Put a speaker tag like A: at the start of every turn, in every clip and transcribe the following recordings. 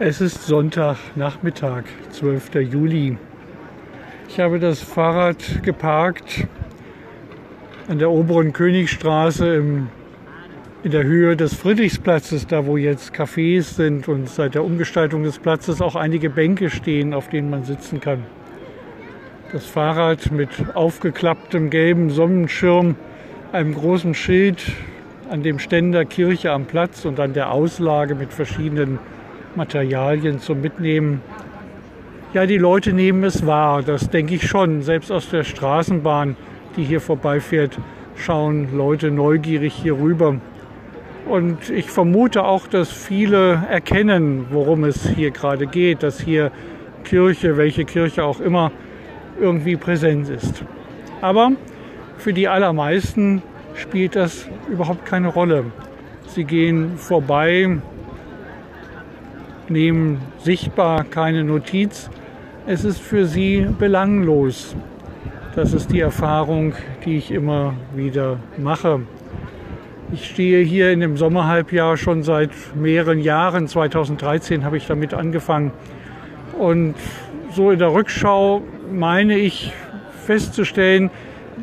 A: Es ist Sonntagnachmittag, 12. Juli. Ich habe das Fahrrad geparkt an der oberen Königstraße im, in der Höhe des Friedrichsplatzes, da wo jetzt Cafés sind und seit der Umgestaltung des Platzes auch einige Bänke stehen, auf denen man sitzen kann. Das Fahrrad mit aufgeklapptem gelben Sonnenschirm, einem großen Schild an dem Ständer Kirche am Platz und an der Auslage mit verschiedenen Materialien zum Mitnehmen. Ja, die Leute nehmen es wahr, das denke ich schon. Selbst aus der Straßenbahn, die hier vorbeifährt, schauen Leute neugierig hier rüber. Und ich vermute auch, dass viele erkennen, worum es hier gerade geht, dass hier Kirche, welche Kirche auch immer, irgendwie präsent ist. Aber für die allermeisten spielt das überhaupt keine Rolle. Sie gehen vorbei, nehmen sichtbar keine Notiz. Es ist für sie belanglos. Das ist die Erfahrung, die ich immer wieder mache. Ich stehe hier in dem Sommerhalbjahr schon seit mehreren Jahren. 2013 habe ich damit angefangen. Und so in der Rückschau meine ich festzustellen,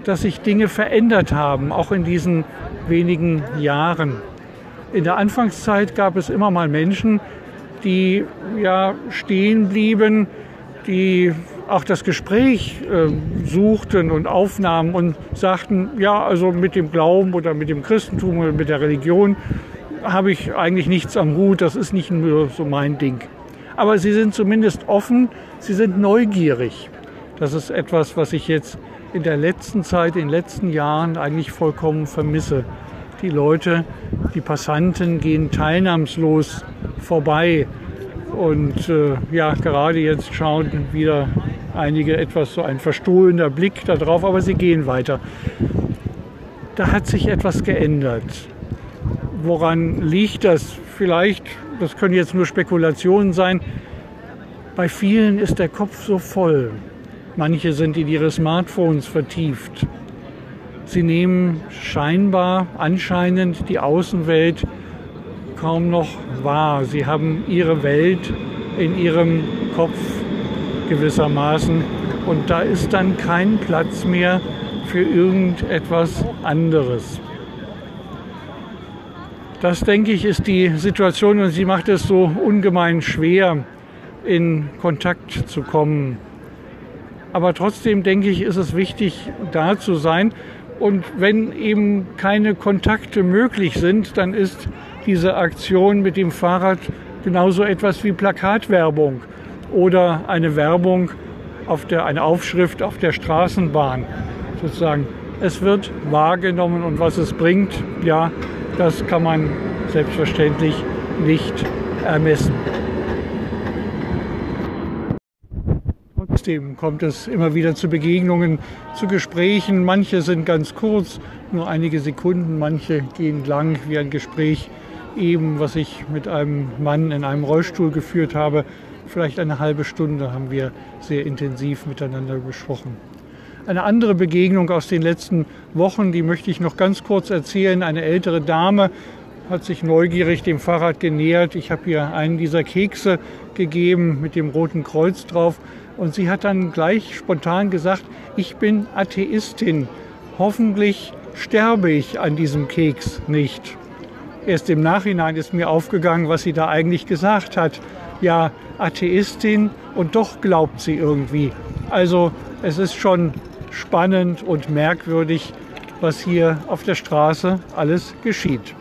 A: dass sich Dinge verändert haben, auch in diesen wenigen Jahren. In der Anfangszeit gab es immer mal Menschen, die ja stehen blieben, die auch das Gespräch äh, suchten und aufnahmen und sagten, ja, also mit dem Glauben oder mit dem Christentum oder mit der Religion habe ich eigentlich nichts am Hut, das ist nicht nur so mein Ding. Aber sie sind zumindest offen, sie sind neugierig. Das ist etwas, was ich jetzt in der letzten Zeit, in den letzten Jahren eigentlich vollkommen vermisse. Die Leute, die Passanten gehen teilnahmslos vorbei. Und äh, ja, gerade jetzt schauen wieder einige etwas so ein verstohlener Blick darauf, aber sie gehen weiter. Da hat sich etwas geändert. Woran liegt das? Vielleicht, das können jetzt nur Spekulationen sein, bei vielen ist der Kopf so voll. Manche sind in ihre Smartphones vertieft. Sie nehmen scheinbar, anscheinend die Außenwelt kaum noch wahr. Sie haben ihre Welt in ihrem Kopf gewissermaßen und da ist dann kein Platz mehr für irgendetwas anderes. Das, denke ich, ist die Situation und sie macht es so ungemein schwer, in Kontakt zu kommen aber trotzdem denke ich, ist es wichtig, da zu sein. Und wenn eben keine Kontakte möglich sind, dann ist diese Aktion mit dem Fahrrad genauso etwas wie Plakatwerbung oder eine Werbung auf der, eine Aufschrift auf der Straßenbahn sozusagen. Es wird wahrgenommen und was es bringt, ja, das kann man selbstverständlich nicht ermessen. Trotzdem kommt es immer wieder zu Begegnungen, zu Gesprächen. Manche sind ganz kurz, nur einige Sekunden, manche gehen lang, wie ein Gespräch eben, was ich mit einem Mann in einem Rollstuhl geführt habe. Vielleicht eine halbe Stunde haben wir sehr intensiv miteinander gesprochen. Eine andere Begegnung aus den letzten Wochen, die möchte ich noch ganz kurz erzählen. Eine ältere Dame hat sich neugierig dem Fahrrad genähert. Ich habe ihr einen dieser Kekse gegeben mit dem roten Kreuz drauf. Und sie hat dann gleich spontan gesagt, ich bin Atheistin. Hoffentlich sterbe ich an diesem Keks nicht. Erst im Nachhinein ist mir aufgegangen, was sie da eigentlich gesagt hat. Ja, Atheistin und doch glaubt sie irgendwie. Also es ist schon spannend und merkwürdig, was hier auf der Straße alles geschieht.